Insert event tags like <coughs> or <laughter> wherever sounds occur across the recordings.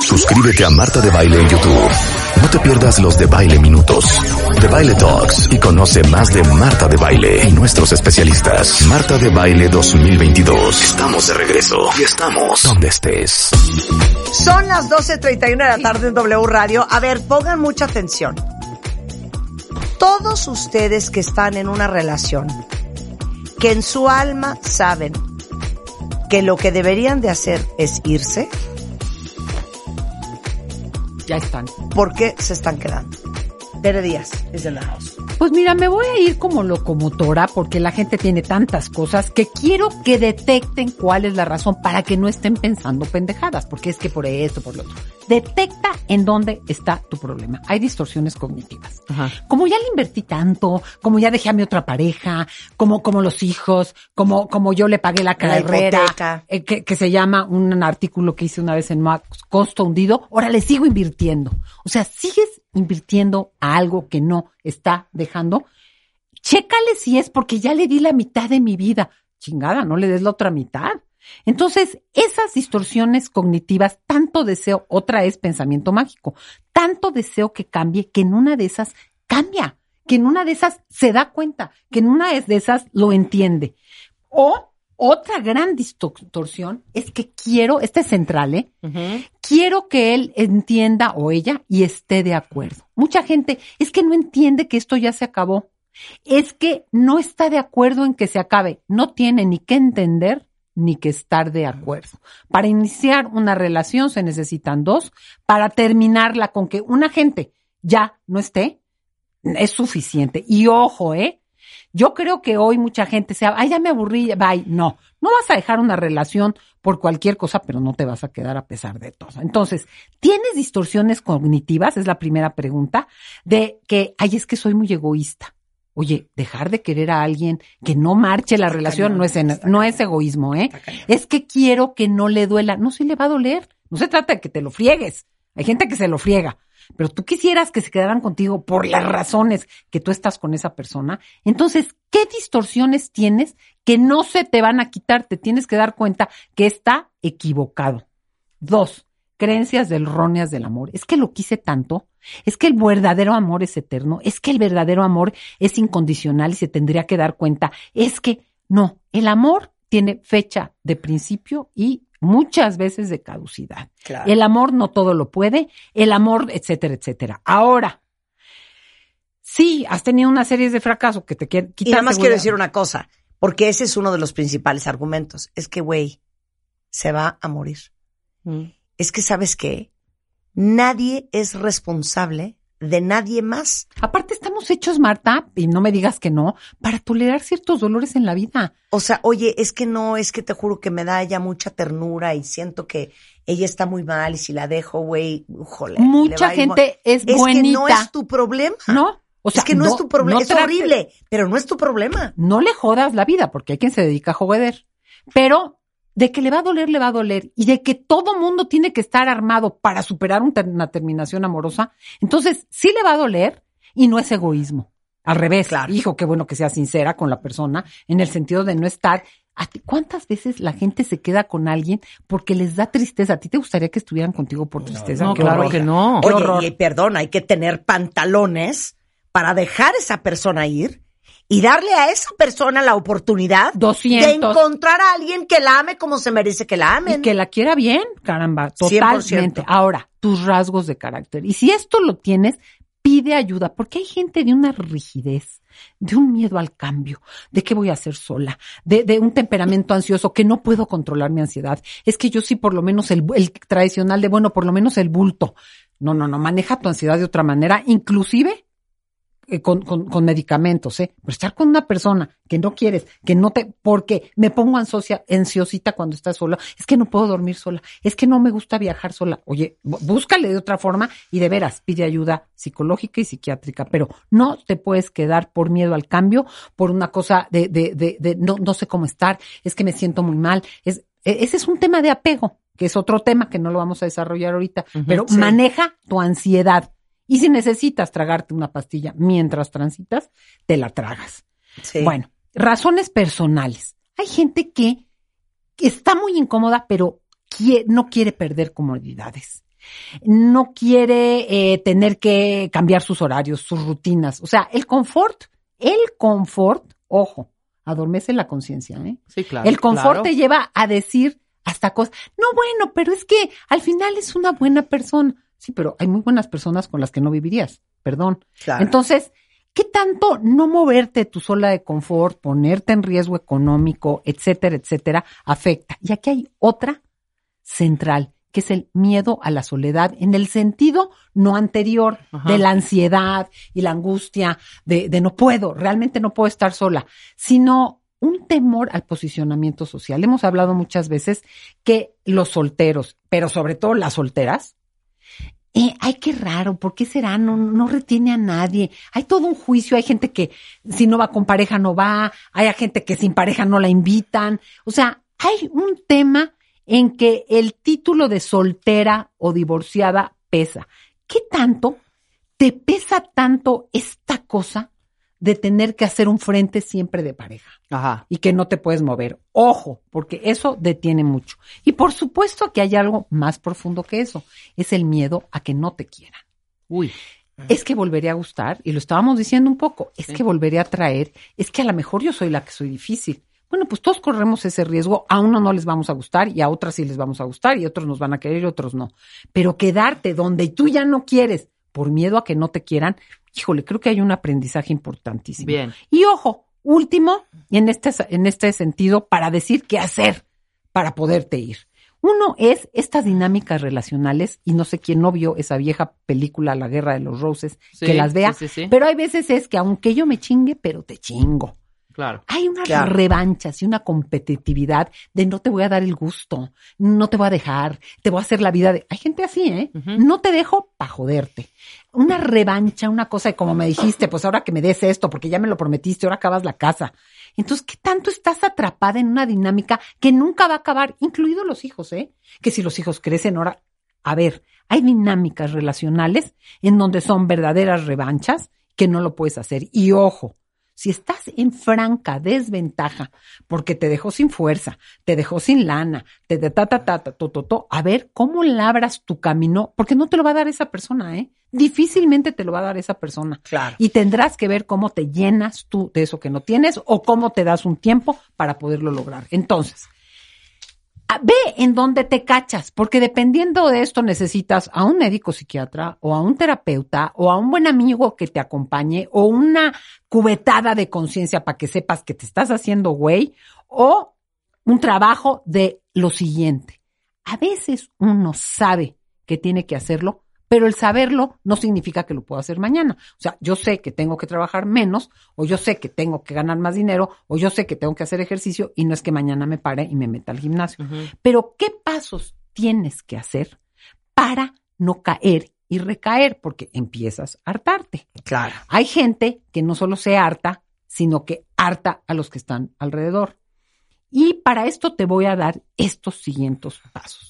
Suscríbete a Marta de Baile en YouTube. No te pierdas los de Baile Minutos, de Baile Talks y conoce más de Marta de Baile y nuestros especialistas. Marta de Baile 2022. Estamos de regreso y estamos donde estés. Son las 12.31 de la tarde en W Radio. A ver, pongan mucha atención. Todos ustedes que están en una relación, que en su alma saben que lo que deberían de hacer es irse, Ya están. ¿por qué se están quedando? Tere Díaz, es de la house. Pues mira, me voy a ir como locomotora porque la gente tiene tantas cosas que quiero que detecten cuál es la razón para que no estén pensando pendejadas, porque es que por esto, por lo otro. Detecta en dónde está tu problema. Hay distorsiones cognitivas. Como ya le invertí tanto, como ya dejé a mi otra pareja, como, como los hijos, como, como yo le pagué la carrera, eh, que, que se llama un artículo que hice una vez en Max, costo hundido, ahora le sigo invirtiendo. O sea, sigues invirtiendo a algo que no está dejando. Chécale si es porque ya le di la mitad de mi vida. Chingada, no le des la otra mitad. Entonces, esas distorsiones cognitivas, tanto deseo, otra es pensamiento mágico, tanto deseo que cambie, que en una de esas cambia, que en una de esas se da cuenta, que en una de esas lo entiende. O otra gran distorsión es que quiero, esta es central, ¿eh? Quiero que él entienda o ella y esté de acuerdo. Mucha gente es que no entiende que esto ya se acabó. Es que no está de acuerdo en que se acabe. No tiene ni que entender ni que estar de acuerdo. Para iniciar una relación se necesitan dos. Para terminarla con que una gente ya no esté, es suficiente. Y ojo, ¿eh? Yo creo que hoy mucha gente se, ay, ya me aburrí, bye. No, no vas a dejar una relación por cualquier cosa, pero no te vas a quedar a pesar de todo. Entonces, ¿tienes distorsiones cognitivas? Es la primera pregunta, de que, ay, es que soy muy egoísta. Oye, dejar de querer a alguien que no marche la relación no es, en- no es egoísmo, ¿eh? Es que quiero que no le duela. No, sí le va a doler. No se trata de que te lo friegues. Hay gente que se lo friega. Pero tú quisieras que se quedaran contigo por las razones que tú estás con esa persona. Entonces, ¿qué distorsiones tienes que no se te van a quitar? Te tienes que dar cuenta que está equivocado. Dos, creencias erróneas del amor. Es que lo quise tanto. Es que el verdadero amor es eterno. Es que el verdadero amor es incondicional y se tendría que dar cuenta. Es que no, el amor tiene fecha de principio y muchas veces de caducidad. Claro. El amor no todo lo puede, el amor, etcétera, etcétera. Ahora, sí, has tenido una serie de fracasos que te quieren Y quitar nada más quiero decir una cosa, porque ese es uno de los principales argumentos. Es que, güey, se va a morir. Es que, ¿sabes qué? Nadie es responsable de nadie más. Aparte estamos hechos, Marta, y no me digas que no, para tolerar ciertos dolores en la vida. O sea, oye, es que no, es que te juro que me da ella mucha ternura y siento que ella está muy mal y si la dejo, güey, jole. le Mucha gente es Es buenita. que no es tu problema. ¿No? O sea, es que no, es tu problema. no es horrible, pero no es tu problema. No le jodas la vida, porque hay quien se dedica a joder. Pero de que le va a doler, le va a doler. Y de que todo mundo tiene que estar armado para superar una terminación amorosa. Entonces, sí le va a doler y no es egoísmo. Al revés, Claro. hijo, qué bueno que sea sincera con la persona, en el sentido de no estar. ¿A ti- ¿Cuántas veces la gente se queda con alguien porque les da tristeza? ¿A ti te gustaría que estuvieran contigo por tristeza? no, claro horror. que no. Oye, y perdón, hay que tener pantalones para dejar a esa persona ir y darle a esa persona la oportunidad 200. de encontrar a alguien que la ame como se merece que la amen. Y que la quiera bien, caramba, 100%. totalmente. Ahora, tus rasgos de carácter. Y si esto lo tienes, pide ayuda, porque hay gente de una rigidez, de un miedo al cambio, de qué voy a hacer sola, de, de un temperamento ansioso, que no puedo controlar mi ansiedad. Es que yo sí, por lo menos el, el tradicional de, bueno, por lo menos el bulto. No, no, no, maneja tu ansiedad de otra manera, inclusive eh, con, con, con, medicamentos, ¿eh? Pero estar con una persona que no quieres, que no te, porque me pongo ansiosa, ansiosita cuando estás sola, es que no puedo dormir sola, es que no me gusta viajar sola. Oye, búscale de otra forma y de veras pide ayuda psicológica y psiquiátrica, pero no te puedes quedar por miedo al cambio, por una cosa de, de, de, de no, no sé cómo estar, es que me siento muy mal, es, e, ese es un tema de apego, que es otro tema que no lo vamos a desarrollar ahorita, pero sí. maneja tu ansiedad y si necesitas tragarte una pastilla mientras transitas, te la tragas. Sí. Bueno, razones personales. Hay gente que está muy incómoda, pero no quiere perder comodidades. No quiere eh, tener que cambiar sus horarios, sus rutinas. O sea, el confort, el confort, ojo, adormece la conciencia, ¿eh? Sí, claro. El confort claro. te lleva a decir hasta cosas. No, bueno, pero es que al final es una buena persona. Sí, pero hay muy buenas personas con las que no vivirías, perdón. Claro. Entonces, ¿qué tanto no moverte tu sola de confort, ponerte en riesgo económico, etcétera, etcétera, afecta? Y aquí hay otra central, que es el miedo a la soledad, en el sentido no anterior Ajá. de la ansiedad y la angustia de, de no puedo, realmente no puedo estar sola, sino un temor al posicionamiento social. Hemos hablado muchas veces que los solteros, pero sobre todo las solteras, eh, ay, qué raro, ¿por qué será? No, no retiene a nadie. Hay todo un juicio, hay gente que si no va con pareja no va, hay gente que sin pareja no la invitan. O sea, hay un tema en que el título de soltera o divorciada pesa. ¿Qué tanto te pesa tanto esta cosa de tener que hacer un frente siempre de pareja? Ajá. Y que no te puedes mover. Ojo, porque eso detiene mucho. Y por supuesto que hay algo más profundo que eso. Es el miedo a que no te quieran. Uy. Es que volveré a gustar, y lo estábamos diciendo un poco, es sí. que volveré a traer, es que a lo mejor yo soy la que soy difícil. Bueno, pues todos corremos ese riesgo, a uno no les vamos a gustar y a otras sí les vamos a gustar y otros nos van a querer y otros no. Pero quedarte donde tú ya no quieres por miedo a que no te quieran, híjole, creo que hay un aprendizaje importantísimo. Bien. Y ojo, último, en este, en este sentido, para decir qué hacer para poderte ir. Uno es estas dinámicas relacionales, y no sé quién no vio esa vieja película La Guerra de los Roses, sí, que las vea, sí, sí, pero hay veces es que aunque yo me chingue, pero te chingo. Claro. Hay unas claro. revanchas y una competitividad de no te voy a dar el gusto, no te voy a dejar, te voy a hacer la vida de... Hay gente así, ¿eh? Uh -huh. No te dejo para joderte. Una revancha, una cosa de como me dijiste, pues ahora que me des esto, porque ya me lo prometiste, ahora acabas la casa. Entonces, ¿qué tanto estás atrapada en una dinámica que nunca va a acabar, incluidos los hijos, ¿eh? Que si los hijos crecen ahora, a ver, hay dinámicas relacionales en donde son verdaderas revanchas que no lo puedes hacer. Y ojo, si estás en franca desventaja porque te dejó sin fuerza, te dejó sin lana, te de ta ta ta ta to, to, to, a ver cómo labras tu camino, porque no te lo va a dar esa persona, ¿eh? Difícilmente te lo va a dar esa persona. Claro. Y tendrás que ver cómo te llenas tú de eso que no tienes o cómo te das un tiempo para poderlo lograr. Entonces, ve en dónde te cachas, porque dependiendo de esto necesitas a un médico psiquiatra o a un terapeuta o a un buen amigo que te acompañe o una cubetada de conciencia para que sepas que te estás haciendo güey o un trabajo de lo siguiente. A veces uno sabe que tiene que hacerlo, pero el saberlo no significa que lo puedo hacer mañana. O sea, yo sé que tengo que trabajar menos, o yo sé que tengo que ganar más dinero, o yo sé que tengo que hacer ejercicio y no es que mañana me pare y me meta al gimnasio. Uh -huh. Pero, ¿qué pasos tienes que hacer para no caer y recaer? Porque empiezas a hartarte. Claro. Hay gente que no solo se harta, sino que harta a los que están alrededor. Y para esto te voy a dar estos siguientes pasos.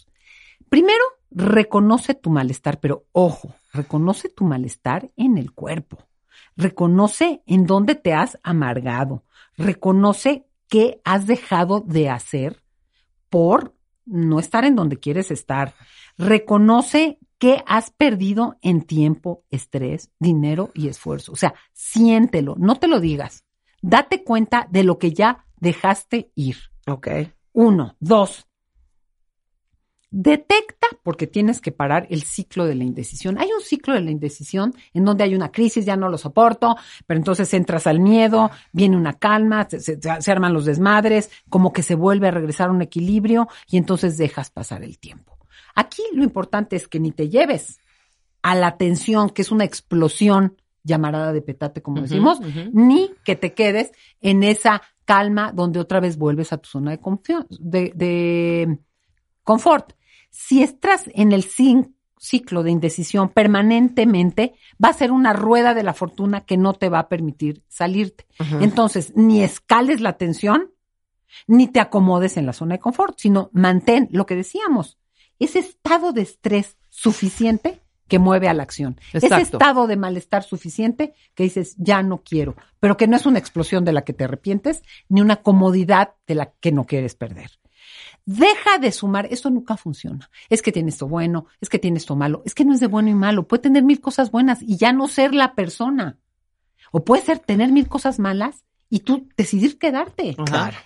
Primero, reconoce tu malestar, pero ojo, reconoce tu malestar en el cuerpo. Reconoce en dónde te has amargado. Reconoce qué has dejado de hacer por no estar en donde quieres estar. Reconoce qué has perdido en tiempo, estrés, dinero y esfuerzo. O sea, siéntelo, no te lo digas. Date cuenta de lo que ya dejaste ir. Ok. Uno. Dos. Detecta, porque tienes que parar el ciclo de la indecisión. Hay un ciclo de la indecisión en donde hay una crisis, ya no lo soporto, pero entonces entras al miedo, viene una calma, se, se, se, arman los desmadres, como que se vuelve a regresar a un equilibrio y entonces dejas pasar el tiempo. Aquí lo importante es que ni te lleves a la tensión, que es una explosión llamarada de petate, como decimos, ni que te quedes en esa calma donde otra vez vuelves a tu zona de, de, de confort. Si estás en el ciclo de indecisión permanentemente, va a ser una rueda de la fortuna que no te va a permitir salirte. Entonces, ni escales la tensión, ni te acomodes en la zona de confort, sino mantén lo que decíamos, ese estado de estrés suficiente que mueve a la acción. Ese estado de malestar suficiente que dices, ya no quiero, pero que no es una explosión de la que te arrepientes, ni una comodidad de la que no quieres perder. Deja de sumar, esto nunca funciona. Es que tiene esto bueno, es que tiene esto malo, es que no es de bueno y malo, puede tener mil cosas buenas y ya no ser la persona. O puede ser tener mil cosas malas y tú decidir quedarte.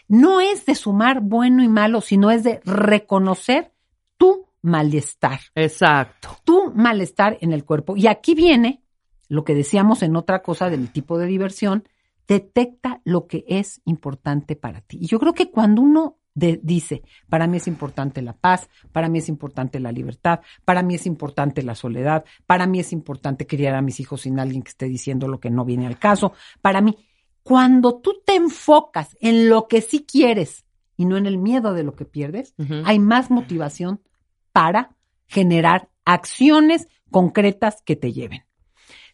No es de sumar bueno y malo, sino es de reconocer tu malestar. Exacto. Tu malestar en el cuerpo. Y aquí viene lo que decíamos en otra cosa del tipo de diversión, detecta lo que es importante para ti. Y yo creo que cuando uno dice, para mí es importante la paz, para mí es importante la libertad, para mí es importante la soledad, para mí es importante criar a mis hijos sin alguien que esté diciendo lo que no viene al caso, para mí, cuando tú te enfocas en lo que sí quieres y no en el miedo de lo que pierdes, hay más motivación para generar acciones concretas que te lleven.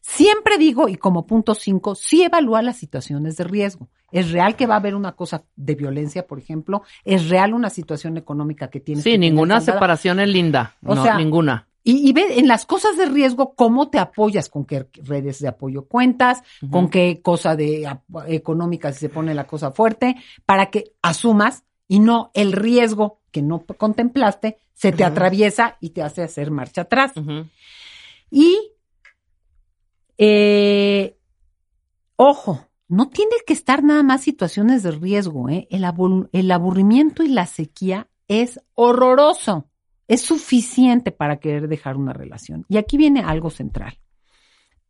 Siempre digo, y como punto cinco, sí evalúa las situaciones de riesgo. ¿Es real que va a haber una cosa de violencia, por ejemplo? ¿Es real una situación económica que tienes? Sí, ninguna separación es linda. O no, sea, ninguna. Y, ve en las cosas de riesgo cómo te apoyas, con qué redes de apoyo cuentas, con qué cosa de económica si se pone la cosa fuerte, para que asumas y no el riesgo que no contemplaste se te atraviesa y te hace hacer marcha atrás. Y, eh, ojo, no tiene que estar nada más situaciones de riesgo, ¿eh? El, el aburrimiento y la sequía es horroroso. Es suficiente para querer dejar una relación. Y aquí viene algo central.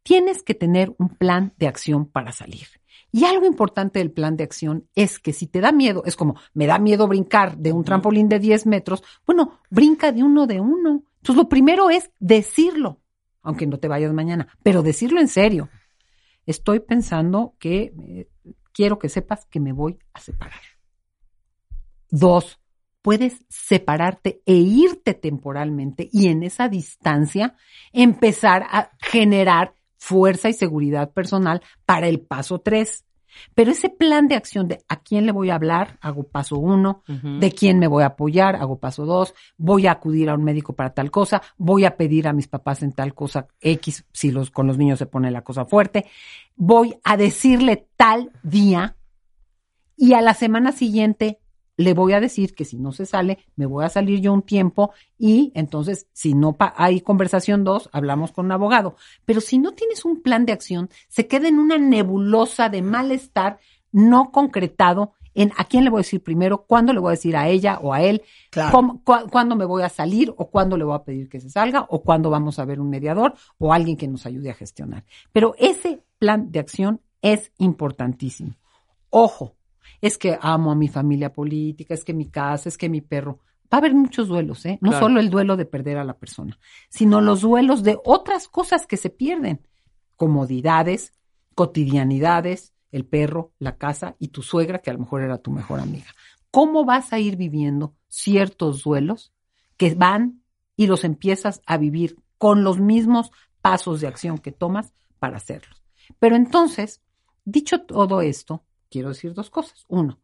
Tienes que tener un plan de acción para salir. Y algo importante del plan de acción es que si te da miedo, es como, me da miedo brincar de un trampolín de 10 metros, bueno, brinca de uno de uno. Entonces, lo primero es decirlo, aunque no te vayas mañana, pero decirlo en serio. Estoy pensando que eh, quiero que sepas que me voy a separar. Dos, puedes separarte e irte temporalmente y en esa distancia empezar a generar fuerza y seguridad personal para el paso tres. Pero ese plan de acción de a quién le voy a hablar, hago paso uno, de quién me voy a apoyar, hago paso dos, voy a acudir a un médico para tal cosa, voy a pedir a mis papás en tal cosa X, si los, con los niños se pone la cosa fuerte, voy a decirle tal día y a la semana siguiente le voy a decir que si no se sale, me voy a salir yo un tiempo y entonces, si no hay conversación dos, hablamos con un abogado. Pero si no tienes un plan de acción, se queda en una nebulosa de malestar no concretado en a quién le voy a decir primero, cuándo le voy a decir a ella o a él, cuándo me voy a salir o cuándo le voy a pedir que se salga o cuándo vamos a ver un mediador o alguien que nos ayude a gestionar. Pero ese plan de acción es importantísimo. Ojo, es que amo a mi familia política, es que mi casa, es que mi perro. Va a haber muchos duelos, ¿eh? No solo el duelo de perder a la persona, sino los duelos de otras cosas que se pierden. Comodidades, cotidianidades, el perro, la casa y tu suegra, que a lo mejor era tu mejor amiga. ¿Cómo vas a ir viviendo ciertos duelos que van y los empiezas a vivir con los mismos pasos de acción que tomas para hacerlos? Pero entonces, dicho todo esto, quiero decir dos cosas. Uno,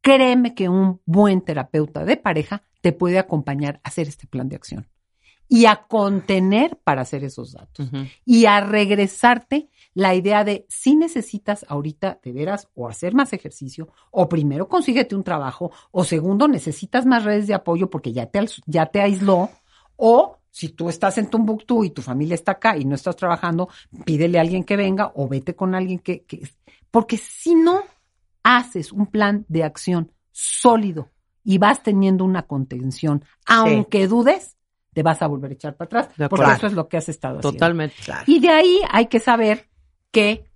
créeme que un buen terapeuta de pareja te puede acompañar a hacer este plan de acción y a contener para hacer esos datos y a regresarte la idea de si necesitas ahorita de veras o hacer más ejercicio o primero consíguete un trabajo o segundo necesitas más redes de apoyo porque ya te, ya te aisló o si tú estás en Tumbuktu y tu familia está acá y no estás trabajando, pídele a alguien que venga o vete con alguien que, que porque si no, haces un plan de acción sólido y vas teniendo una contención, aunque dudes, te vas a volver a echar para atrás, porque eso es lo que has estado haciendo. Totalmente. Y de ahí hay que saber que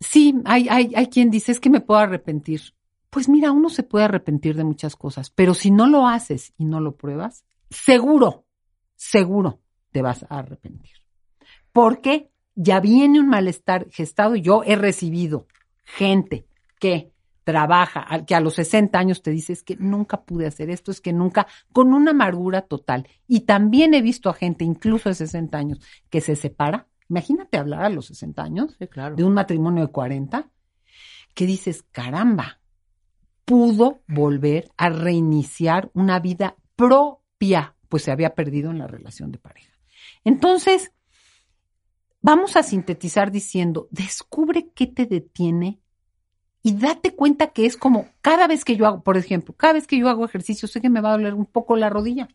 sí, hay, hay, hay quien dice, es que me puedo arrepentir. Pues mira, uno se puede arrepentir de muchas cosas, pero si no lo haces y no lo pruebas, seguro, seguro te vas a arrepentir. Porque ya viene un malestar gestado. Yo he recibido gente que trabaja, que a los 60 años te dice es que nunca pude hacer esto, es que nunca, con una amargura total. Y también he visto a gente, incluso de 60 años, que se separa. Imagínate hablar a los 60 años de un matrimonio de 40, que dices, caramba, pudo volver a reiniciar una vida propia, pues se había perdido en la relación de pareja. Entonces, vamos a sintetizar diciendo, descubre qué te detiene y date cuenta que es como cada vez que yo hago, por ejemplo, cada vez que yo hago ejercicio, sé que me va a doler un poco la rodilla.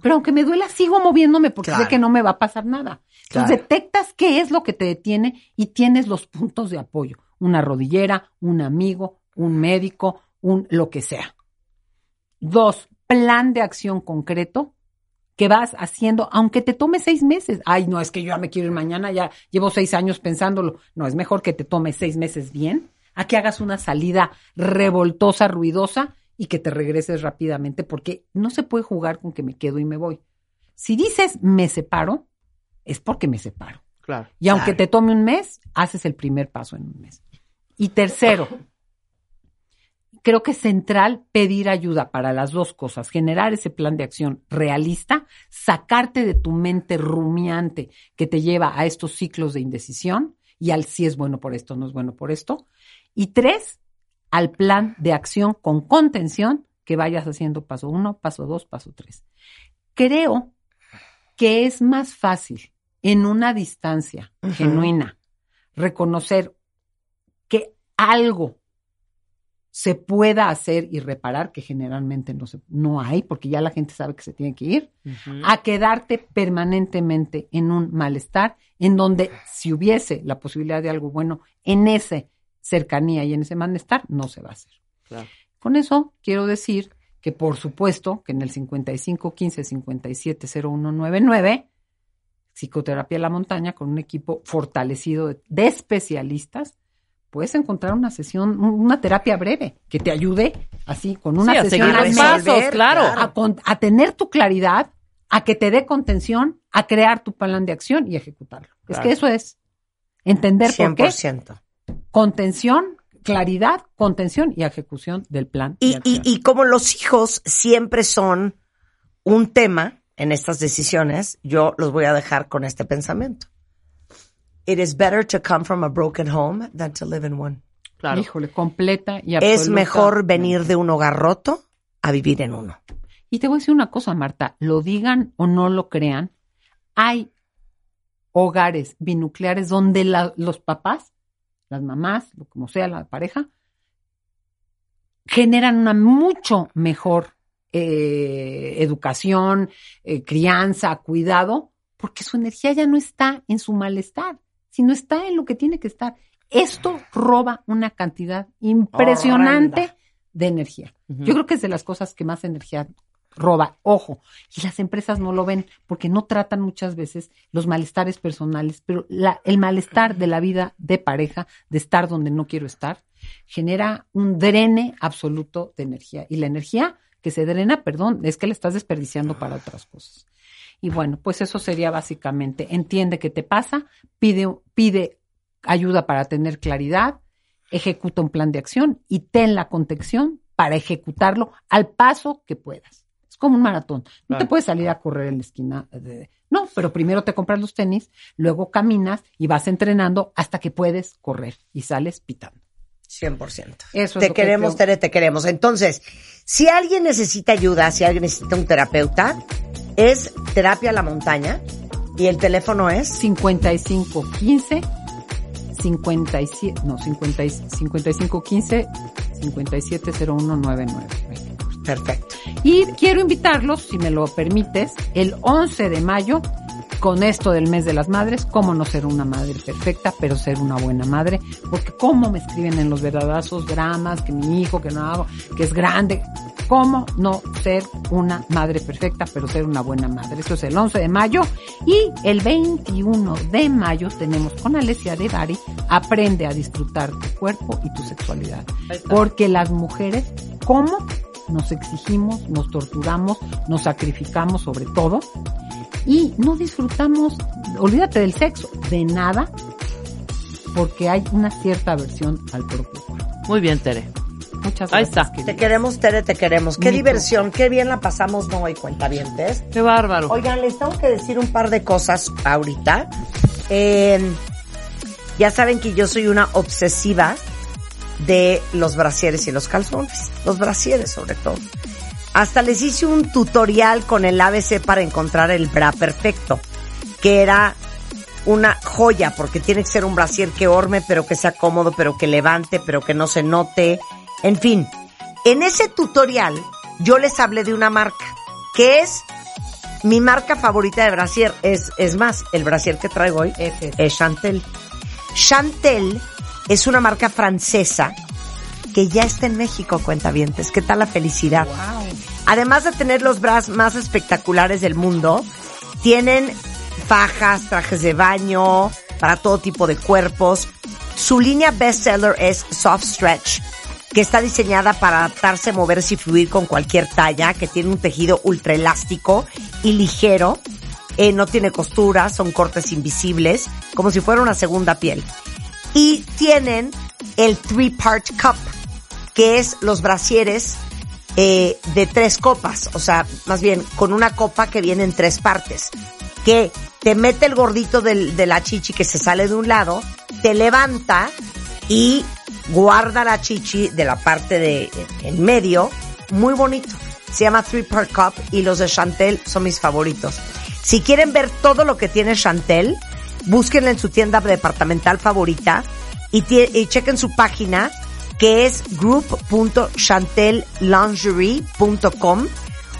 Pero aunque me duela, sigo moviéndome porque sé que no me va a pasar nada. Entonces detectas qué es lo que te detiene y tienes los puntos de apoyo. Una rodillera, un amigo, un médico, un lo que sea. Dos, plan de acción concreto que vas haciendo, aunque te tome seis meses. Ay, no, es que yo ya me quiero ir mañana, ya llevo seis años pensándolo. No, es mejor que te tome seis meses bien a que hagas una salida revoltosa, ruidosa y que te regreses rápidamente, porque no se puede jugar con que me quedo y me voy. Si dices me separo, es porque me separo. Claro. Y aunque te tome un mes, haces el primer paso en un mes. Y tercero, <coughs> creo que es central pedir ayuda para las dos cosas, generar ese plan de acción realista, sacarte de tu mente rumiante que te lleva a estos ciclos de indecisión y al si es bueno por esto, no es bueno por esto, y tres, al plan de acción con contención que vayas haciendo paso uno, paso dos, paso tres. Creo que es más fácil en una distancia genuina reconocer que algo se pueda hacer y reparar, que generalmente no, se, no hay, porque ya la gente sabe que se tiene que ir, a quedarte permanentemente en un malestar, en donde si hubiese la posibilidad de algo bueno, en ese cercanía y en ese malestar, no se va a hacer. Con eso quiero decir que por supuesto que en el 5515 570199 psicoterapia la montaña con un equipo fortalecido de, especialistas puedes encontrar una sesión, una terapia breve que te ayude así con una sesión a pasos, claro, a, a, tener tu claridad, a que te dé contención, a crear tu plan de acción y ejecutarlo. Es que eso es entender 100%. por qué contención, claridad, contención y ejecución del plan. Y, y, como los hijos siempre son un tema en estas decisiones, yo los voy a dejar con este pensamiento. It is better to come from a broken home than to live in one. Claro. Híjole, completa y absoluta. Es mejor venir de un hogar roto a vivir en uno. Y te voy a decir una cosa, Marta, lo digan o no lo crean, hay hogares binucleares donde los papás las mamás, como sea la pareja, generan una mucho mejor eh, educación, eh, crianza, cuidado, porque su energía ya no está en su malestar, sino está en lo que tiene que estar. Esto roba una cantidad impresionante de energía. Yo creo que es de las cosas que más energía roba. Ojo, y las empresas no lo ven porque no tratan muchas veces los malestares personales, pero la, el malestar de la vida de pareja, de estar donde no quiero estar, genera un drene absoluto de energía. Y la energía que se drena, perdón, es que la estás desperdiciando para otras cosas. Y bueno, pues eso sería básicamente, entiende qué te pasa, pide, pide ayuda para tener claridad, ejecuta un plan de acción y ten la contención para ejecutarlo al paso que puedas como un maratón. No te puedes salir a correr en la esquina. De... No, pero primero te compras los tenis, luego caminas y vas entrenando hasta que puedes correr y sales pitando. 100%. Eso te queremos, Tere, te queremos. Entonces, si alguien necesita ayuda, si alguien necesita un terapeuta, es Terapia a la Montaña y el teléfono es 5515 57 no 50, 5515 570199. Perfecto. Y quiero invitarlos, si me lo permites, el 11 de mayo con esto del mes de las madres, cómo no ser una madre perfecta, pero ser una buena madre, porque cómo me escriben en los verdaderos dramas, que mi hijo, que no hago, que es grande, cómo no ser una madre perfecta, pero ser una buena madre. Eso es el 11 de mayo y el 21 de mayo tenemos con Alessia de Bari, aprende a disfrutar tu cuerpo y tu sexualidad, porque las mujeres, ¿cómo nos exigimos, nos torturamos, nos sacrificamos sobre todo y no disfrutamos, olvídate del sexo, de nada, porque hay una cierta aversión al propio cuerpo. Muy bien, Tere. Muchas Ahí gracias. está. Te queremos, Tere, te queremos. Qué Mito. diversión, qué bien la pasamos no hoy, cuentavientes. Qué bárbaro. Oigan, les tengo que decir un par de cosas ahorita. Eh, ya saben que yo soy una obsesiva de los brasieres y los calzones. Los brasieres, sobre todo. Hasta les hice un tutorial con el ABC para encontrar el bra perfecto, que era una joya, porque tiene que ser un brasier que orme, pero que sea cómodo, pero que levante, pero que no se note. En fin, en ese tutorial yo les hablé de una marca, que es mi marca favorita de brasier. Es, es más, el brasier que traigo hoy Ese. es Chantel. Chantel es una marca francesa que ya está en México, cuentavientes. ¿Qué tal la felicidad? Además de tener los bras más espectaculares del mundo, tienen fajas, trajes de baño para todo tipo de cuerpos. Su línea bestseller es Soft Stretch, que está diseñada para adaptarse, moverse y fluir con cualquier talla, que tiene un tejido ultra elástico y ligero. Eh, no tiene costuras, son cortes invisibles, como si fuera una segunda piel. Y tienen el Three Part Cup, que es los brasieres eh, de tres copas, o sea, más bien con una copa que viene en tres partes, que te mete el gordito del- de la chichi que se sale de un lado, te levanta y guarda la chichi de la parte de en medio, muy bonito. Se llama Three Part Cup y los de Chantel son mis favoritos. Si quieren ver todo lo que tiene Chantel, búsquenla en su tienda departamental favorita y, chequen su página que es group.chantellingerie.com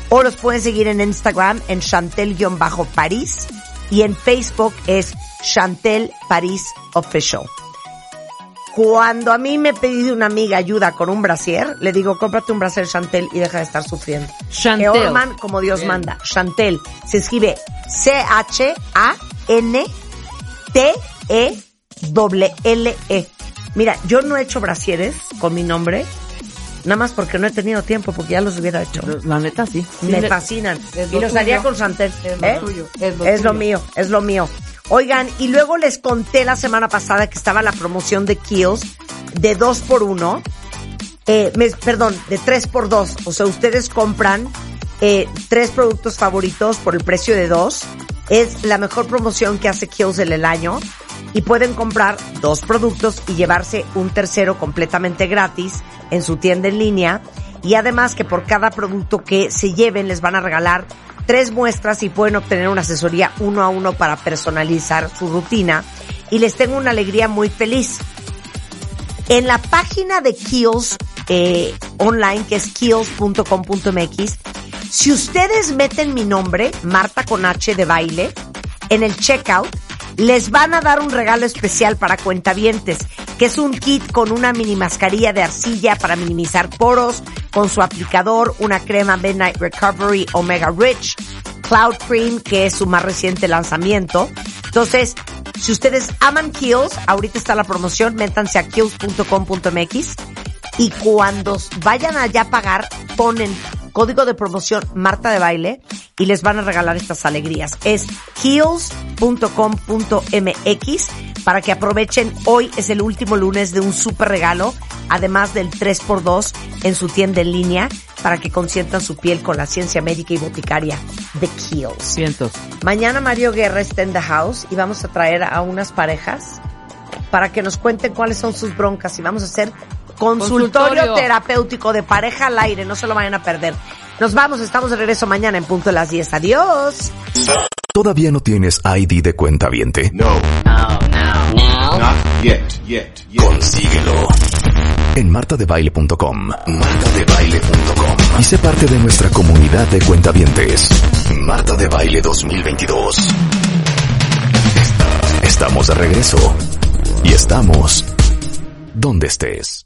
o los pueden seguir en Instagram en chantel-parís y en Facebook es Chantel París Official. Cuando a mí me pide una amiga ayuda con un brasier, le digo, cómprate un brasier Chantel y deja de estar sufriendo. Chantel. Que orman como Dios manda. Chantel. Se escribe C-H-A-N-T-E-L-L-E. Mira, yo no he hecho brasieres con mi nombre, nada más porque no he tenido tiempo, porque ya los hubiera hecho. La neta, sí. Me fascinan. es Y lo los tuyo. haría con Chantel. Es lo ¿eh? tuyo, es lo Es lo tuyo. mío, es lo mío. Oigan, y luego les conté la semana pasada que estaba la promoción de Kiehl's de dos por uno. Eh, me- perdón, de tres por dos. O sea, ustedes compran eh, tres productos favoritos por el precio de dos. Es la mejor promoción que hace Kiehl's en el año. Y pueden comprar dos productos y llevarse un tercero completamente gratis en su tienda en línea. Y además que por cada producto que se lleven les van a regalar tres muestras y pueden obtener una asesoría uno a uno para personalizar su rutina. Y les tengo una alegría muy feliz. En la página de Kiehl's eh, online, que es kiehl's.com.mx, si ustedes meten mi nombre, Marta con H de baile, en el checkout, les van a dar un regalo especial para cuentavientes, que es un kit con una mini mascarilla de arcilla para minimizar poros, con su aplicador, una crema Midnight Recovery Omega Rich, Cloud Cream, que es su más reciente lanzamiento. Entonces, si ustedes aman Kiehl's, ahorita está la promoción, métanse a kiehl's.com.mx y cuando vayan allá a pagar, ponen código de promoción Marta de Baile y les van a regalar estas alegrías. Es heels.com.mx para que aprovechen. Hoy es el último lunes de un super regalo, además del 3x2 en su tienda en línea para que consientan su piel con la ciencia médica y boticaria de Kiehl's. Cientos. Mañana Mario Guerra está en The House y vamos a traer a unas parejas para que nos cuenten cuáles son sus broncas y vamos a hacer consultorio, Consultorio. terapéutico de pareja al aire, no se lo vayan a perder. Nos vamos, estamos de regreso mañana en punto de las 10. Adiós. ¿Todavía no tienes ID de cuenta viente? No. Not yet, yet, yet. Consíguelo. En martadebaile.com. Martadebaile.com. Y sé parte de nuestra comunidad de cuentavientes. Marta de Baile 2022. Estamos de regreso. Y estamos donde estés.